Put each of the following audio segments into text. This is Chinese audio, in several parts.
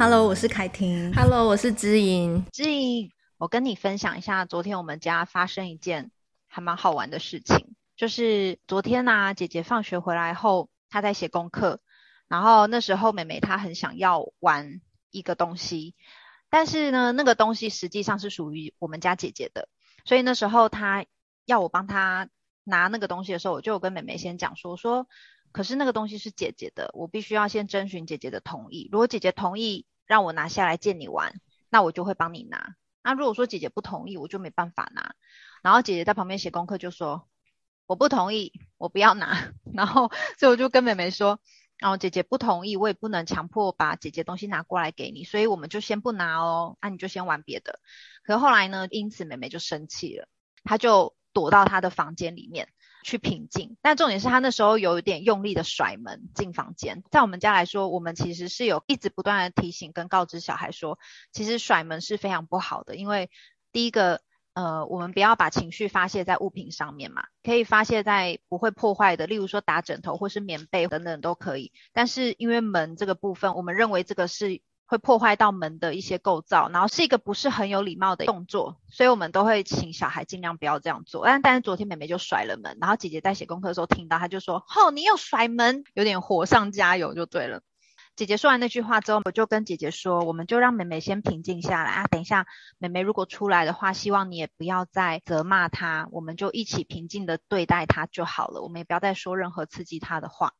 Hello，我是凯婷。Hello，我是知音。知音，我跟你分享一下，昨天我们家发生一件还蛮好玩的事情，就是昨天呢、啊，姐姐放学回来后，她在写功课，然后那时候妹妹她很想要玩一个东西，但是呢，那个东西实际上是属于我们家姐姐的，所以那时候她要我帮她拿那个东西的时候，我就有跟妹妹先讲说说。可是那个东西是姐姐的，我必须要先征询姐姐的同意。如果姐姐同意让我拿下来借你玩，那我就会帮你拿。那如果说姐姐不同意，我就没办法拿。然后姐姐在旁边写功课，就说我不同意，我不要拿。然后所以我就跟妹妹说，然后姐姐不同意，我也不能强迫把姐姐东西拿过来给你，所以我们就先不拿哦。那你就先玩别的。可后来呢，因此妹妹就生气了，她就躲到她的房间里面。去平静，但重点是他那时候有一点用力的甩门进房间。在我们家来说，我们其实是有一直不断的提醒跟告知小孩说，其实甩门是非常不好的，因为第一个，呃，我们不要把情绪发泄在物品上面嘛，可以发泄在不会破坏的，例如说打枕头或是棉被等等都可以。但是因为门这个部分，我们认为这个是。会破坏到门的一些构造，然后是一个不是很有礼貌的动作，所以我们都会请小孩尽量不要这样做。但但是昨天妹妹就甩了门，然后姐姐在写功课的时候听到，她就说：“吼，你又甩门，有点火上加油就对了。”姐姐说完那句话之后，我就跟姐姐说：“我们就让妹妹先平静下来啊，等一下妹妹如果出来的话，希望你也不要再责骂她，我们就一起平静的对待她就好了，我们也不要再说任何刺激她的话。”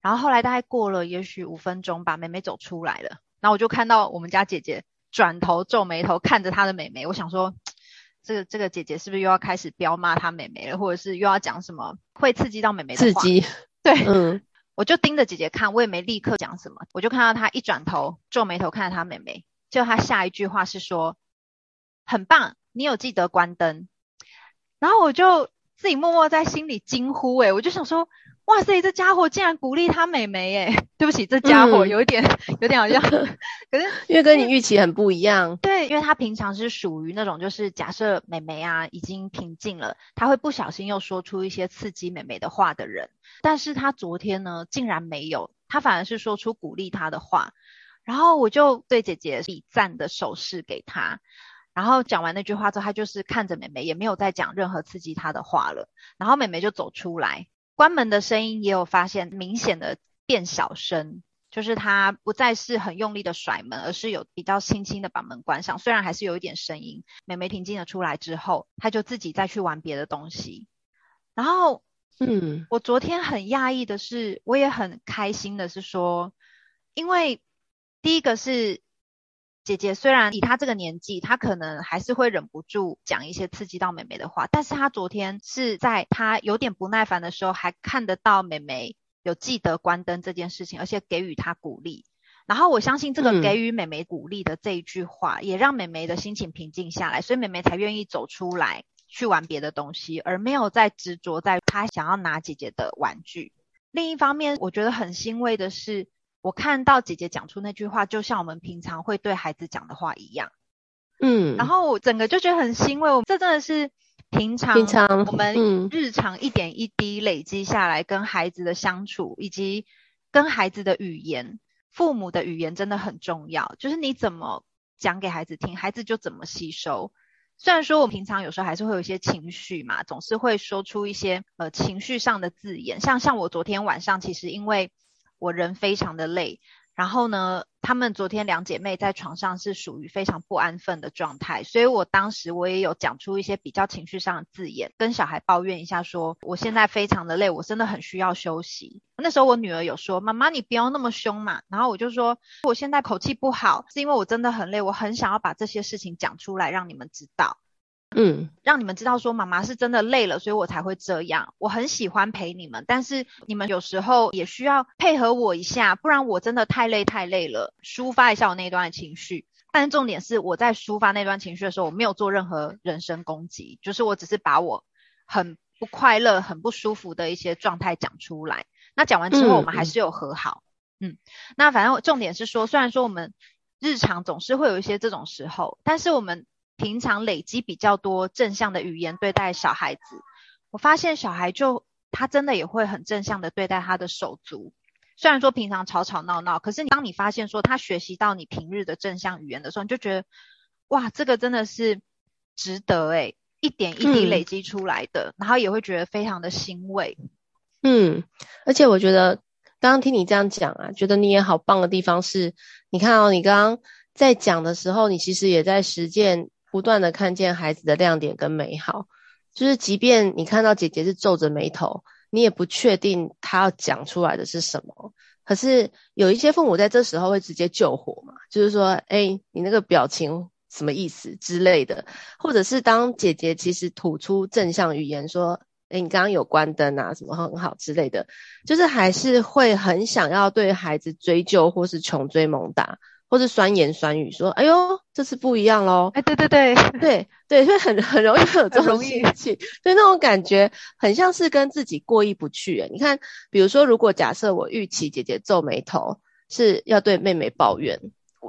然后后来大概过了也许五分钟吧，妹妹走出来了。然后我就看到我们家姐姐转头皱眉头看着她的妹妹，我想说，这个这个姐姐是不是又要开始彪骂她妹妹了，或者是又要讲什么会刺激到妹妹的话？刺激，对，嗯，我就盯着姐姐看，我也没立刻讲什么，我就看到她一转头皱眉头看着她妹妹，就她下一句话是说，很棒，你有记得关灯，然后我就自己默默在心里惊呼，诶，我就想说。哇塞，这家伙竟然鼓励他妹妹耶！对不起，这家伙有一点，嗯、有点好像，可是因为跟你预期很不一样。对，因为他平常是属于那种，就是假设妹妹啊已经平静了，他会不小心又说出一些刺激妹妹的话的人。但是他昨天呢，竟然没有，他反而是说出鼓励他的话。然后我就对姐姐比赞的手势给他。然后讲完那句话之后，他就是看着妹妹，也没有再讲任何刺激他的话了。然后妹妹就走出来。关门的声音也有发现明显的变小声，就是他不再是很用力的甩门，而是有比较轻轻的把门关上。虽然还是有一点声音，美美平静的出来之后，他就自己再去玩别的东西。然后，嗯，我昨天很讶异的是，我也很开心的是说，因为第一个是。姐姐虽然以她这个年纪，她可能还是会忍不住讲一些刺激到妹妹的话，但是她昨天是在她有点不耐烦的时候，还看得到妹妹有记得关灯这件事情，而且给予她鼓励。然后我相信这个给予妹妹鼓励的这一句话，嗯、也让妹妹的心情平静下来，所以妹妹才愿意走出来去玩别的东西，而没有再执着在她想要拿姐姐的玩具。另一方面，我觉得很欣慰的是。我看到姐姐讲出那句话，就像我们平常会对孩子讲的话一样，嗯，然后我整个就觉得很欣慰。我这真的是平常平常我们日常一点一滴累积下来跟孩子的相处，以及跟孩子的语言，父母的语言真的很重要。就是你怎么讲给孩子听，孩子就怎么吸收。虽然说我平常有时候还是会有一些情绪嘛，总是会说出一些呃情绪上的字眼，像像我昨天晚上其实因为。我人非常的累，然后呢，她们昨天两姐妹在床上是属于非常不安分的状态，所以我当时我也有讲出一些比较情绪上的字眼，跟小孩抱怨一下说，我现在非常的累，我真的很需要休息。那时候我女儿有说，妈妈你不要那么凶嘛，然后我就说，我现在口气不好，是因为我真的很累，我很想要把这些事情讲出来，让你们知道。嗯，让你们知道说妈妈是真的累了，所以我才会这样。我很喜欢陪你们，但是你们有时候也需要配合我一下，不然我真的太累太累了。抒发一下我那段的情绪，但是重点是我在抒发那段情绪的时候，我没有做任何人身攻击，就是我只是把我很不快乐、很不舒服的一些状态讲出来。那讲完之后，我们还是有和好。嗯，嗯，那反正重点是说，虽然说我们日常总是会有一些这种时候，但是我们。平常累积比较多正向的语言对待小孩子，我发现小孩就他真的也会很正向的对待他的手足，虽然说平常吵吵闹闹，可是当你发现说他学习到你平日的正向语言的时候，你就觉得哇，这个真的是值得诶，一点一滴累积出来的，嗯、然后也会觉得非常的欣慰。嗯，而且我觉得刚刚听你这样讲啊，觉得你也好棒的地方是，你看哦，你刚刚在讲的时候，你其实也在实践，不断的看见孩子的亮点跟美好，就是即便你看到姐姐是皱着眉头，你也不确定她要讲出来的是什么。可是有一些父母在这时候会直接救火嘛，就是说，哎，你那个表情什么意思之类的，或者是当姐姐其实吐出正向语言说。诶，你刚刚有关灯啊，什么很好之类的，就是还是会很想要对孩子追究，或是穷追猛打，或是酸言酸语说：“哎呦，这次不一样喽！”哎，对对对对对，所以很很容易会有这种心情，所以那种感觉很像是跟自己过意不去。你看，比如说，如果假设我预期姐姐皱眉头是要对妹妹抱怨，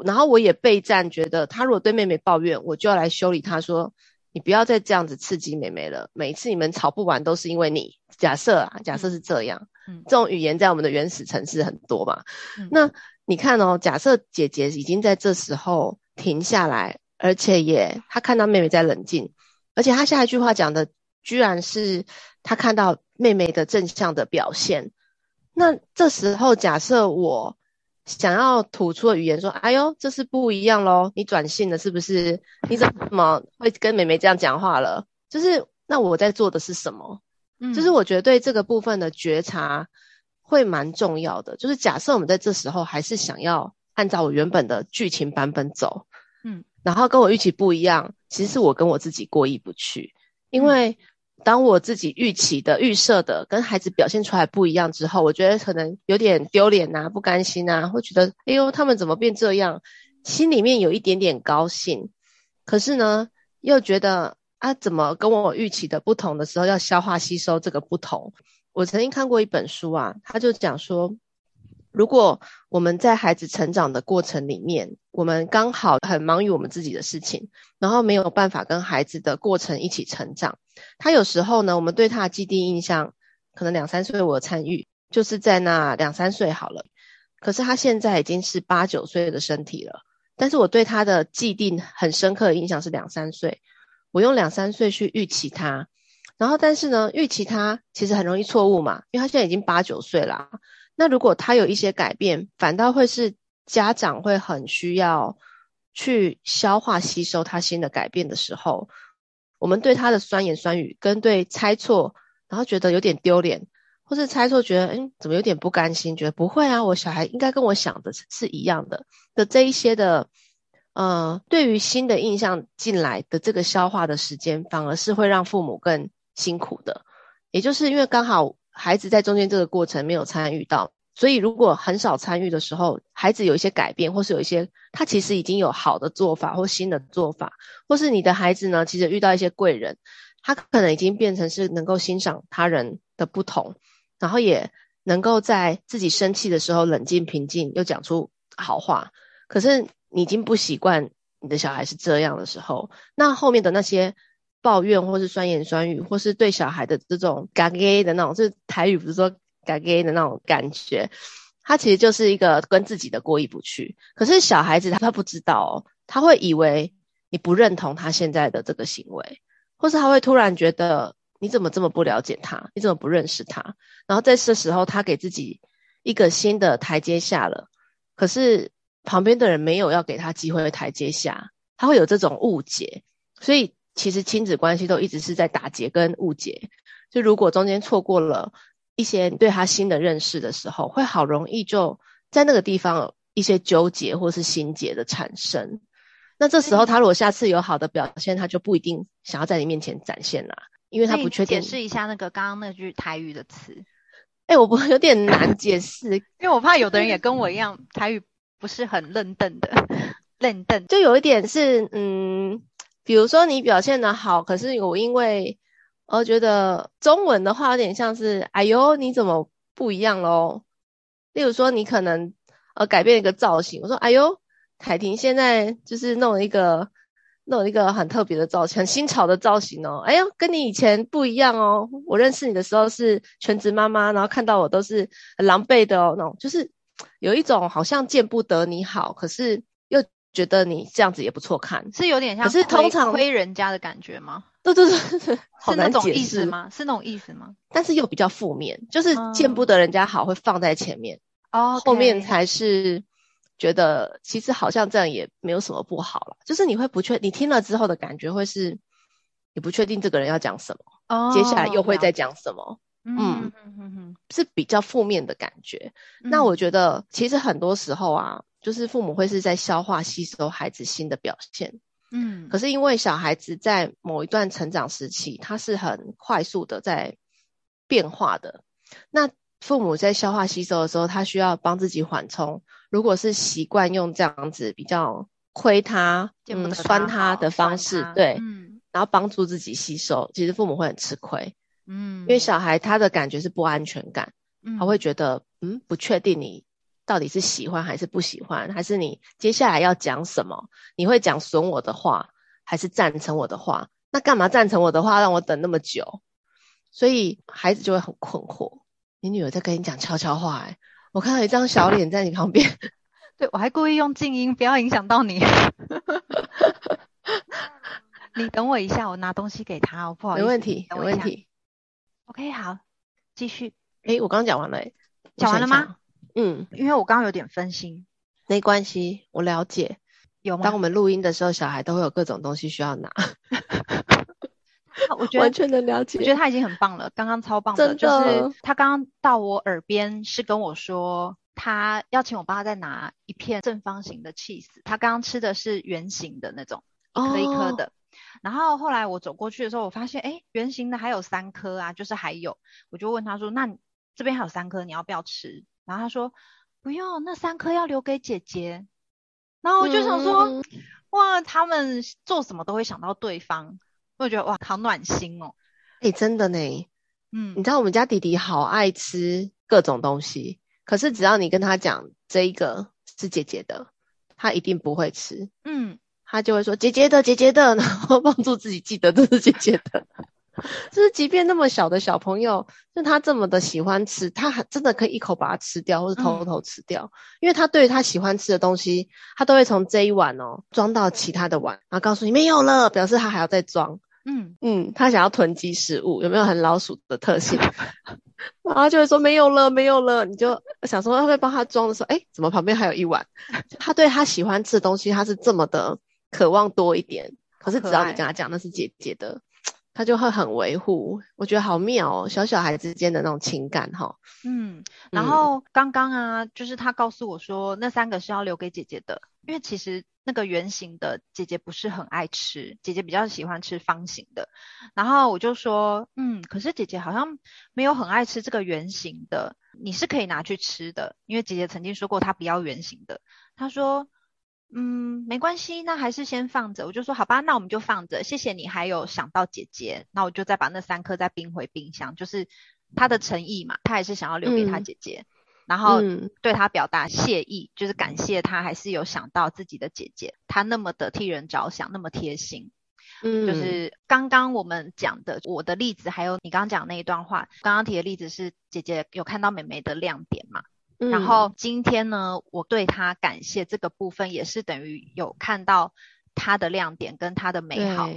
然后我也备战，觉得她如果对妹妹抱怨，我就要来修理她说。你不要再这样子刺激妹妹了。每一次你们吵不完都是因为你。假设啊，假设是这样。嗯，这种语言在我们的原始城市很多嘛。嗯，那你看哦，假设姐姐已经在这时候停下来，而且也她看到妹妹在冷静，而且她下一句话讲的居然是她看到妹妹的正向的表现。那这时候假设我。想要吐出的语言说：“哎呦，这是不一样喽！你转性了是不是？你怎么会跟妹妹这样讲话了？就是那我在做的是什么？嗯，就是我觉得对这个部分的觉察会蛮重要的。就是假设我们在这时候还是想要按照我原本的剧情版本走，嗯，然后跟我预期不一样，其实是我跟我自己过意不去，因为。”当我自己预期的、预设的跟孩子表现出来不一样之后，我觉得可能有点丢脸呐、不甘心呐，会觉得哎呦，他们怎么变这样？心里面有一点点高兴，可是呢，又觉得啊，怎么跟我预期的不同的时候，要消化吸收这个不同。我曾经看过一本书啊，他就讲说。如果我们在孩子成长的过程里面，我们刚好很忙于我们自己的事情，然后没有办法跟孩子的过程一起成长。他有时候呢，我们对他的既定印象，可能两三岁我参与，就是在那两三岁好了。可是他现在已经是八九岁的身体了，但是我对他的既定很深刻的印象是两三岁。我用两三岁去预期他，然后但是呢，预期他其实很容易错误嘛，因为他现在已经八九岁了。那如果他有一些改变，反倒会是家长会很需要去消化吸收他新的改变的时候，我们对他的酸言酸语跟对猜错，然后觉得有点丢脸，或是猜错觉得嗯怎么有点不甘心，觉得不会啊，我小孩应该跟我想的是一样的的这一些的，呃，对于新的印象进来的这个消化的时间，反而是会让父母更辛苦的，也就是因为刚好。孩子在中间这个过程没有参与到，所以如果很少参与的时候，孩子有一些改变，或是有一些他其实已经有好的做法或新的做法，或是你的孩子呢，其实遇到一些贵人，他可能已经变成是能够欣赏他人的不同，然后也能够在自己生气的时候冷静平静，又讲出好话。可是你已经不习惯你的小孩是这样的时候，那后面的那些。抱怨，或是酸言酸语，或是对小孩的这种嘎嘎的那种，就是台语不是说嘎嘎的那种感觉，他其实就是一个跟自己的过意不去。可是小孩子他他不知道，他会以为你不认同他现在的这个行为，或是他会突然觉得你怎么这么不了解他，你怎么不认识他？然后在这时候，他给自己一个新的台阶下了，可是旁边的人没有要给他机会台阶下，他会有这种误解，所以。其实亲子关系都一直是在打结跟误解，就如果中间错过了一些对他新的认识的时候，会好容易就在那个地方有一些纠结或是心结的产生。那这时候他如果下次有好的表现，他就不一定想要在你面前展现啦，因为他不确定。解释一下那个刚刚那句台语的词。哎，我不 有点难解释，因为我怕有的人也跟我一样，台语不是很认真的，认真就有一点是嗯。比如说你表现的好，可是我因为我觉得中文的话有点像是，哎呦，你怎么不一样喽？例如说你可能呃改变一个造型，我说哎呦，凯婷现在就是弄一个弄一个很特别的造型，很新潮的造型哦。哎呦，跟你以前不一样哦。我认识你的时候是全职妈妈，然后看到我都是很狼狈的哦。那种就是有一种好像见不得你好，可是觉得你这样子也不错看，是有点像，可是通常亏人家的感觉吗？对对对对，是那种意思吗？是那种意思吗？但是又比较负面，就是见不得人家好会放在前面，哦，后面才是。觉得其实好像这样也没有什么不好了，就是你会不确，你听了之后的感觉会是，你不确定这个人要讲什么，哦，接下来又会再讲什么，嗯嗯嗯嗯，是比较负面的感觉。嗯。那我觉得其实很多时候啊，就是父母会是在消化吸收孩子新的表现，嗯，可是因为小孩子在某一段成长时期，他是很快速的在变化的，那。父母在消化吸收的时候，他需要帮自己缓冲。如果是习惯用这样子比较亏他、嗯酸他的方式，对，嗯，然后帮助自己吸收，其实父母会很吃亏，嗯，因为小孩他的感觉是不安全感，嗯，他会觉得，嗯，不确定你到底是喜欢还是不喜欢，还是你接下来要讲什么？你会讲损我的话，还是赞成我的话？那干嘛赞成我的话，让我等那么久？所以孩子就会很困惑。你女儿在跟你讲悄悄话，哎，我看到一张小脸在你旁边，对，我还故意用静音，不要影响到你。你等我一下，我拿东西给他，哦，不好意思。没问题，没问题。OK，好，继续。哎，我刚刚讲完了，哎，讲完了吗？嗯，因为我刚刚有点分心。没关系，我了解。有吗？当我们录音的时候，小孩都会有各种东西需要拿。我觉得完全能了解，我觉得他已经很棒了，刚刚超棒的，的就是他刚刚到我耳边是跟我说，他要请我帮他再拿一片正方形的 cheese，，他刚刚吃的是圆形的那种，一颗一颗的。哦、然后后来我走过去的时候，我发现，哎，圆形的还有三颗啊，就是还有，我就问他说，那这边还有三颗，你要不要吃？然后他说，不用，那三颗要留给姐姐。然后我就想说，嗯、哇，他们做什么都会想到对方。我觉得哇，好暖心哦！哎、欸，真的呢。嗯，你知道我们家弟弟好爱吃各种东西，可是只要你跟他讲这一个是姐姐的，他一定不会吃。嗯，他就会说姐姐的，姐姐的，然后帮助自己记得这是姐姐的。就是即便那么小的小朋友，就他这么的喜欢吃，他还真的可以一口把它吃掉，或者偷偷吃掉，嗯、因为他对于他喜欢吃的东西，他都会从这一碗哦装到其他的碗，然后告诉你没有了，表示他还要再装。嗯嗯，他想要囤积食物，有没有很老鼠的特性？然后就会说没有了，没有了。你就想说会不会帮他装的时候，哎，怎么旁边还有一碗？他对他喜欢吃的东西，他是这么的渴望多一点。可是只要你跟他讲那是姐姐的，他就会很维护。我觉得好妙哦，小小孩之间的那种情感哈。嗯，然后刚刚啊，就是他告诉我说那三个是要留给姐姐的，因为其实。那个圆形的姐姐不是很爱吃，姐姐比较喜欢吃方形的。然后我就说，嗯，可是姐姐好像没有很爱吃这个圆形的，你是可以拿去吃的，因为姐姐曾经说过她不要圆形的。她说，嗯，没关系，那还是先放着。我就说，好吧，那我们就放着。谢谢你还有想到姐姐，那我就再把那三颗再冰回冰箱，就是他的诚意嘛，他还是想要留给他姐姐。嗯然后对他表达谢意，嗯，就是感谢他还是有想到自己的姐姐，他那么的替人着想，那么贴心。嗯，就是刚刚我们讲的我的例子，还有你刚刚讲那一段话，刚刚提的例子是姐姐有看到妹妹的亮点嘛？嗯，然后今天呢，我对他感谢这个部分，也是等于有看到他的亮点跟他的美好，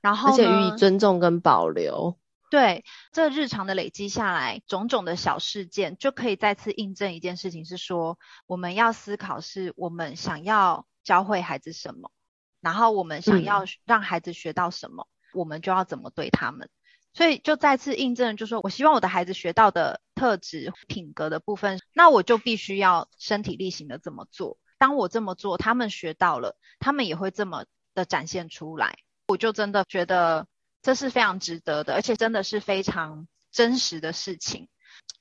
然后而且予以尊重跟保留。对，这日常的累积下来，种种的小事件，就可以再次印证一件事情，是说我们要思考，是我们想要教会孩子什么，然后我们想要让孩子学到什么，嗯、我们就要怎么对他们。所以就再次印证，就是说我希望我的孩子学到的特质、品格的部分，那我就必须要身体力行的这么做。当我这么做，他们学到了，他们也会这么的展现出来。我就真的觉得。这是非常值得的，而且真的是非常真实的事情。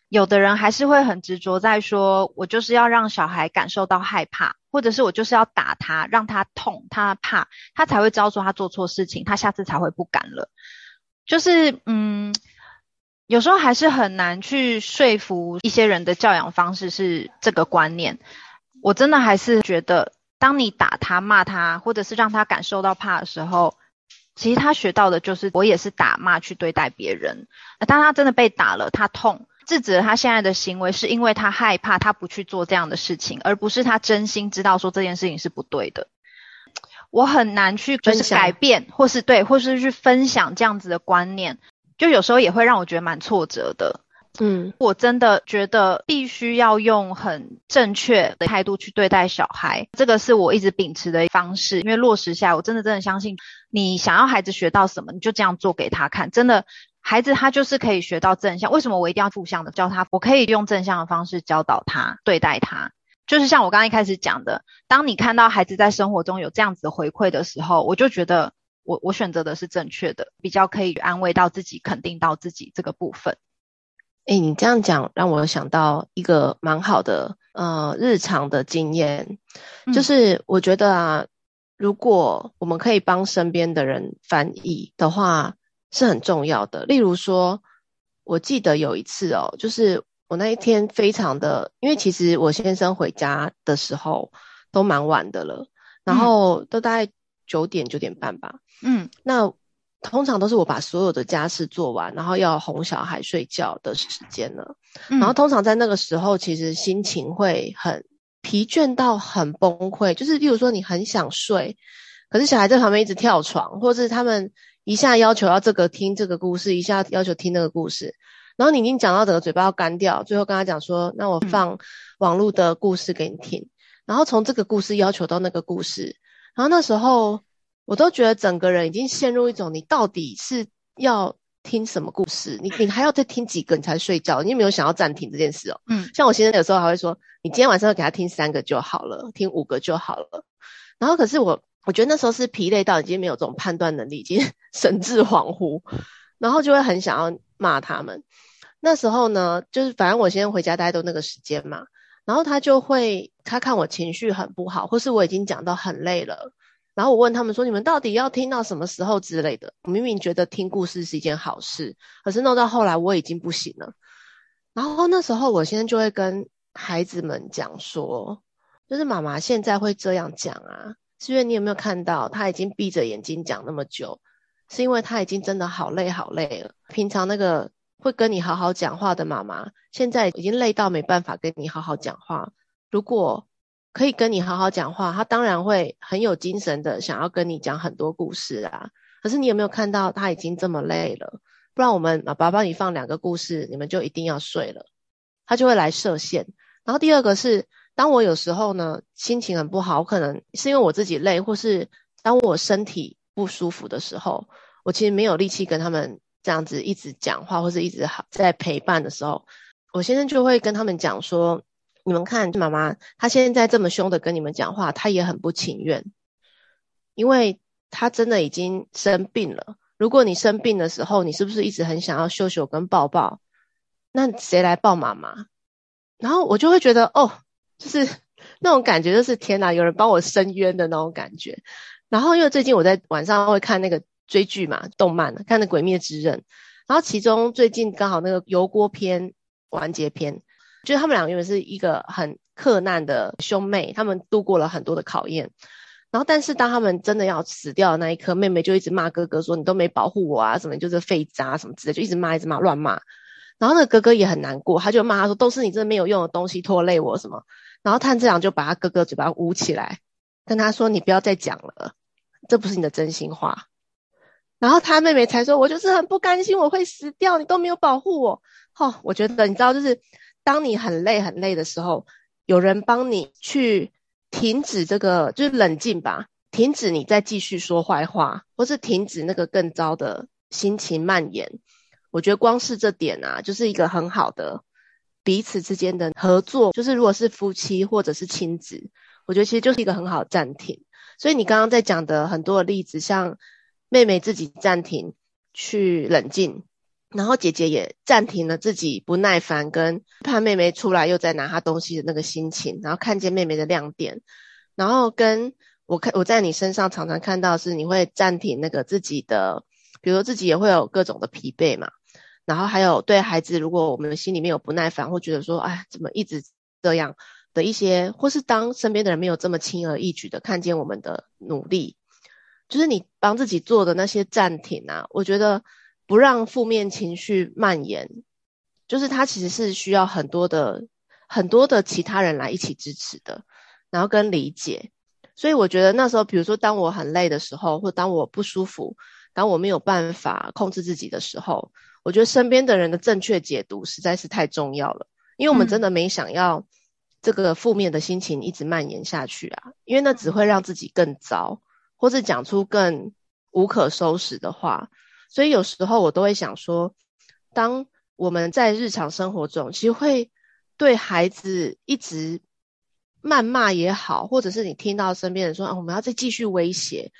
有的人还是会很执着在说，我就是要让小孩感受到害怕，或者是我就是要打他，让他痛，他怕，他才会知道说他做错事情，他下次才会不敢了。就是，嗯，有时候还是很难去说服一些人的教养方式是这个观念。我真的还是觉得当你打他、骂他，或者是让他感受到怕的时候，其实他学到的就是我也是打骂去对待别人。那当他真的被打了，他痛，制止了他现在的行为，是因为他害怕，他不去做这样的事情，而不是他真心知道说这件事情是不对的。我很难去就是改变，或是对，或是去分享这样子的观念，就有时候也会让我觉得蛮挫折的。嗯，我真的觉得必须要用很正确的态度去对待小孩，这个是我一直秉持的方式。因为落实下来，我真的真的相信，你想要孩子学到什么，你就这样做给他看。真的，孩子他就是可以学到正向。为什么我一定要负向的教他？我可以用正向的方式教导他，对待他。就是像我刚刚一开始讲的，当你看到孩子在生活中有这样子的回馈的时候，我就觉得我我选择的是正确的，比较可以安慰到自己，肯定到自己这个部分。诶，你这样讲让我想到一个蛮好的呃日常的经验，就是我觉得啊，如果我们可以帮身边的人翻译的话，是很重要的。例如说，我记得有一次哦，就是。我那一天非常的，因为其实我先生回家的时候都蛮晚的了，然后都大概九点九点半吧。嗯，那通常都是我把所有的家事做完，然后要哄小孩睡觉的时间了。嗯，然后通常在那个时候，其实心情会很疲倦到很崩溃，就是例如说你很想睡，可是小孩在旁边一直跳床，或是他们一下要求要这个听这个故事，一下要求听那个故事。然后你已经讲到整个嘴巴要干掉，最后跟他讲说：“那我放网络的故事给你听。嗯”然后从这个故事要求到那个故事，然后那时候我都觉得整个人已经陷入一种：你到底是要听什么故事？你你还要再听几个你才睡觉？你有没有想要暂停这件事哦？嗯，像我先生有时候还会说：“你今天晚上要给他听三个就好了，听五个就好了。”然后可是我我觉得那时候是疲累到已经没有这种判断能力，已经 神志恍惚，然后就会很想要骂他们。那时候呢，就是反正我先回家，待都那个时间嘛。然后他就会，他看我情绪很不好，或是我已经讲到很累了。然后我问他们说：“你们到底要听到什么时候之类的？”我明明觉得听故事是一件好事，可是弄到后来我已经不行了。然后那时候我先就会跟孩子们讲说：“就是妈妈现在会这样讲啊，是因为你有没有看到他已经闭着眼睛讲那么久，是因为他已经真的好累好累了。平常那个。”会跟你好好讲话的妈妈，现在已经累到没办法跟你好好讲话。如果可以跟你好好讲话，她当然会很有精神的想要跟你讲很多故事啊。可是你有没有看到她已经这么累了？不然我们爸爸帮你放两个故事，你们就一定要睡了。她就会来设限。然后第二个是，当我有时候呢心情很不好，可能是因为我自己累，或是当我身体不舒服的时候，我其实没有力气跟他们。这样子一直讲话，或是一直好在陪伴的时候，我先生就会跟他们讲说：“你们看，妈妈她现在这么凶的跟你们讲话，她也很不情愿，因为她真的已经生病了。如果你生病的时候，你是不是一直很想要秀秀跟抱抱？那谁来抱妈妈？然后我就会觉得，哦，就是 那种感觉，就是天哪，有人帮我伸冤的那种感觉。然后因为最近我在晚上会看那个。追剧嘛，动漫看那《鬼灭之刃》，然后其中最近刚好那个油锅篇完结篇，就是他们两个原本是一个很克难的兄妹，他们度过了很多的考验，然后但是当他们真的要死掉的那一刻，妹妹就一直骂哥哥说：“你都没保护我啊，什么就是废渣什么之类，就一直骂，一直骂，乱骂。”然后那个哥哥也很难过，他就骂他说：“都是你这没有用的东西拖累我什么。”然后炭治郎就把他哥哥嘴巴捂起来，跟他说：“你不要再讲了，这不是你的真心话。”然后他妹妹才说：“我就是很不甘心，我会死掉，你都没有保护我。”哦，我觉得你知道，就是当你很累很累的时候，有人帮你去停止这个，就是冷静吧，停止你再继续说坏话，或是停止那个更糟的心情蔓延。我觉得光是这点啊，就是一个很好的彼此之间的合作。就是如果是夫妻或者是亲子，我觉得其实就是一个很好的暂停。所以你刚刚在讲的很多的例子，像。妹妹自己暂停去冷静，然后姐姐也暂停了自己不耐烦跟怕妹妹出来又在拿她东西的那个心情，然后看见妹妹的亮点，然后跟我看我在你身上常常看到是你会暂停那个自己的，比如说自己也会有各种的疲惫嘛，然后还有对孩子，如果我们心里面有不耐烦或觉得说，哎，怎么一直这样的一些，或是当身边的人没有这么轻而易举的看见我们的努力，就是你帮自己做的那些暂停啊，我觉得不让负面情绪蔓延，就是它其实是需要很多的很多的其他人来一起支持的，然后跟理解。所以我觉得那时候，比如说当我很累的时候，或当我不舒服，当我没有办法控制自己的时候，我觉得身边的人的正确解读实在是太重要了，因为我们真的没想要。这个负面的心情一直蔓延下去啊，因为那只会让自己更糟，或是讲出更无可收拾的话。所以有时候我都会想说，当我们在日常生活中，其实会对孩子一直谩骂也好，或者是你听到身边人说，啊，我们要再继续威胁，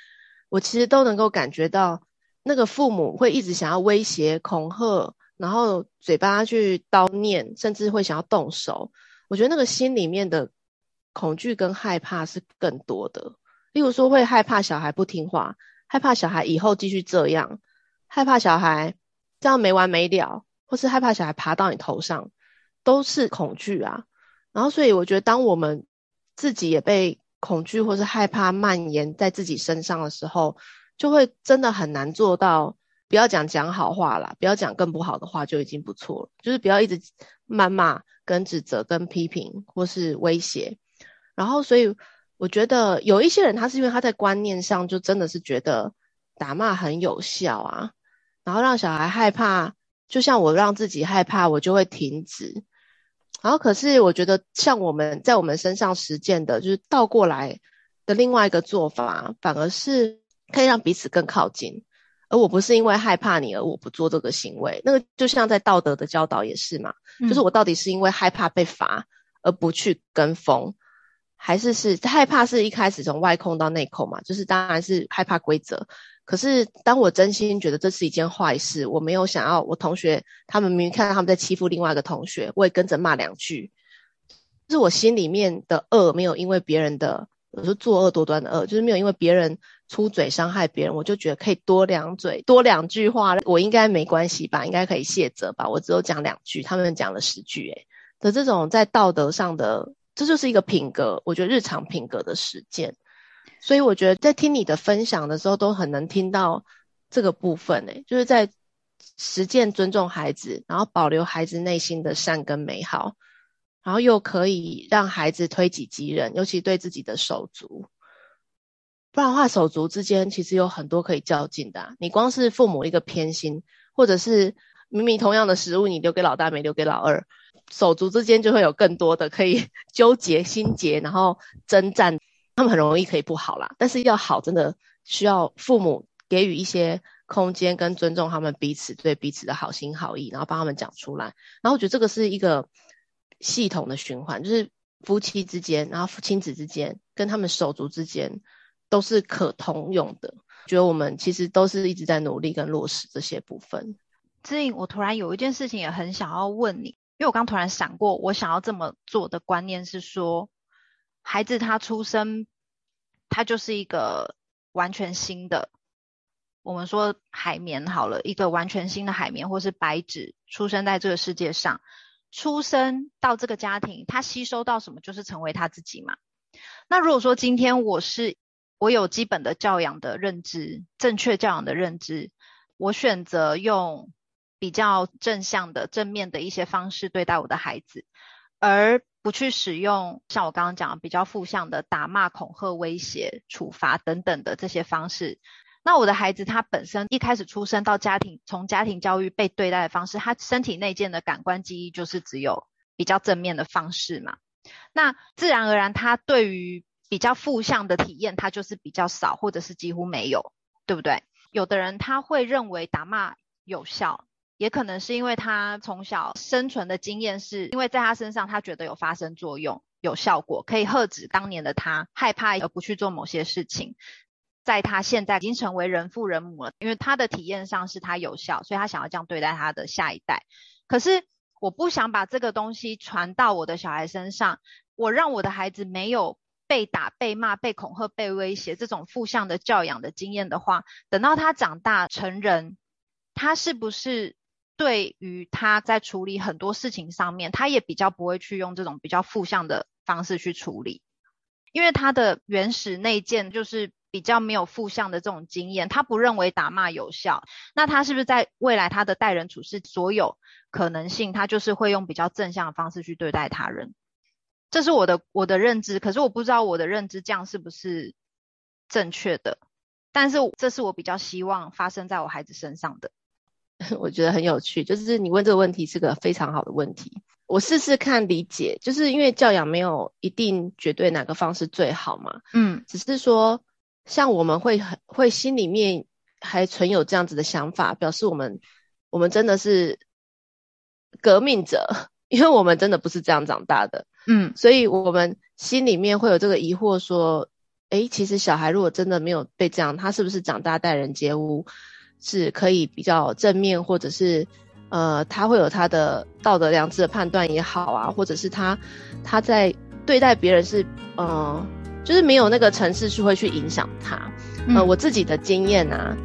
我其实都能够感觉到，那个父母会一直想要威胁、恐吓，然后嘴巴去叨念，甚至会想要动手。我觉得那个心里面的恐惧跟害怕是更多的，例如说会害怕小孩不听话，害怕小孩以后继续这样，害怕小孩这样没完没了，或是害怕小孩爬到你头上，都是恐惧啊。然后所以我觉得，当我们自己也被恐惧或是害怕蔓延在自己身上的时候，就会真的很难做到。不要讲讲好话啦，不要讲更不好的话就已经不错了，就是不要一直谩骂、跟指责、跟批评或是威胁。然后，所以我觉得有一些人，他是因为他在观念上就真的是觉得打骂很有效啊，然后让小孩害怕，就像我让自己害怕，我就会停止。然后，可是我觉得像我们在我们身上实践的，就是倒过来的另外一个做法，反而是可以让彼此更靠近。而我不是因为害怕你而我不做这个行为，那个就像在道德的教导也是嘛，嗯、就是我到底是因为害怕被罚而不去跟风，还是是害怕是一开始从外控到内控嘛？就是当然是害怕规则，可是当我真心觉得这是一件坏事，我没有想要我同学他们明明看到他们在欺负另外一个同学，我也跟着骂两句，就是我心里面的恶没有因为别人的。我说作恶多端的恶，就是没有因为别人出嘴伤害别人，我就觉得可以多两嘴多两句话，我应该没关系吧，应该可以卸责吧。我只有讲两句，他们讲了十句，诶的这种在道德上的，这就是一个品格，我觉得日常品格的实践。所以我觉得在听你的分享的时候，都很能听到这个部分，诶就是在实践尊重孩子，然后保留孩子内心的善跟美好。然后又可以让孩子推己及人，尤其对自己的手足，不然的话，手足之间其实有很多可以较劲的。你光是父母一个偏心，或者是明明同样的食物，你留给老大没留给老二，手足之间就会有更多的可以 纠结心结，然后征战，他们很容易可以不好啦。但是要好，真的需要父母给予一些空间跟尊重他们彼此对彼此的好心好意，然后帮他们讲出来。然后我觉得这个是一个。系统的循环，就是夫妻之间，然后亲子之间，跟他们手足之间，都是可通用的。觉得我们其实都是一直在努力跟落实这些部分。姿莹，我突然有一件事情也很想要问你，因为我刚突然闪过，我想要这么做的观念是说，孩子他出生，他就是一个完全新的，我们说海绵好了，一个完全新的海绵或是白纸出生在这个世界上。出生到这个家庭，他吸收到什么就是成为他自己嘛。那如果说今天我是我有基本的教养的认知，正确教养的认知，我选择用比较正向的、正面的一些方式对待我的孩子，而不去使用像我刚刚讲的比较负向的打骂、恐吓、威胁、处罚等等的这些方式。那我的孩子他本身一开始出生到家庭，从家庭教育被对待的方式，他身体内建的感官记忆就是只有比较正面的方式嘛。那自然而然，他对于比较负向的体验，他就是比较少，或者是几乎没有，对不对？有的人他会认为打骂有效，也可能是因为他从小生存的经验是，因为在他身上他觉得有发生作用、有效果，可以遏止当年的他害怕而不去做某些事情。在他现在已经成为人父人母了，因为他的体验上是他有效，所以他想要这样对待他的下一代。可是我不想把这个东西传到我的小孩身上，我让我的孩子没有被打、被骂、被恐吓、被威胁这种负向的教养的经验的话，等到他长大成人，他是不是对于他在处理很多事情上面，他也比较不会去用这种比较负向的方式去处理，因为他的原始内建就是比较没有负向的这种经验，他不认为打骂有效。那他是不是在未来他的待人处事所有可能性，他就是会用比较正向的方式去对待他人？这是我的我的认知，可是我不知道我的认知这样是不是正确的。但是这是我比较希望发生在我孩子身上的。我觉得很有趣，就是你问这个问题是个非常好的问题。我试试看理解，就是因为教养没有一定绝对哪个方式最好嘛。嗯，只是说像我们会很会心里面还存有这样子的想法，表示我们我们真的是革命者，因为我们真的不是这样长大的。嗯，所以我们心里面会有这个疑惑，说，诶，其实小孩如果真的没有被这样，他是不是长大待人接物是可以比较正面，或者是？呃，他会有他的道德良知的判断也好啊，或者是他他在对待别人是，嗯、呃，就是没有那个程式是会去影响他。呃，嗯、我自己的经验啊，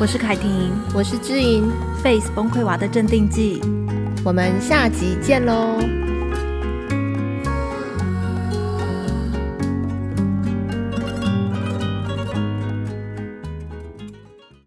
我是凯婷，我是知音，Face 崩溃娃的镇定剂，我们下集见喽。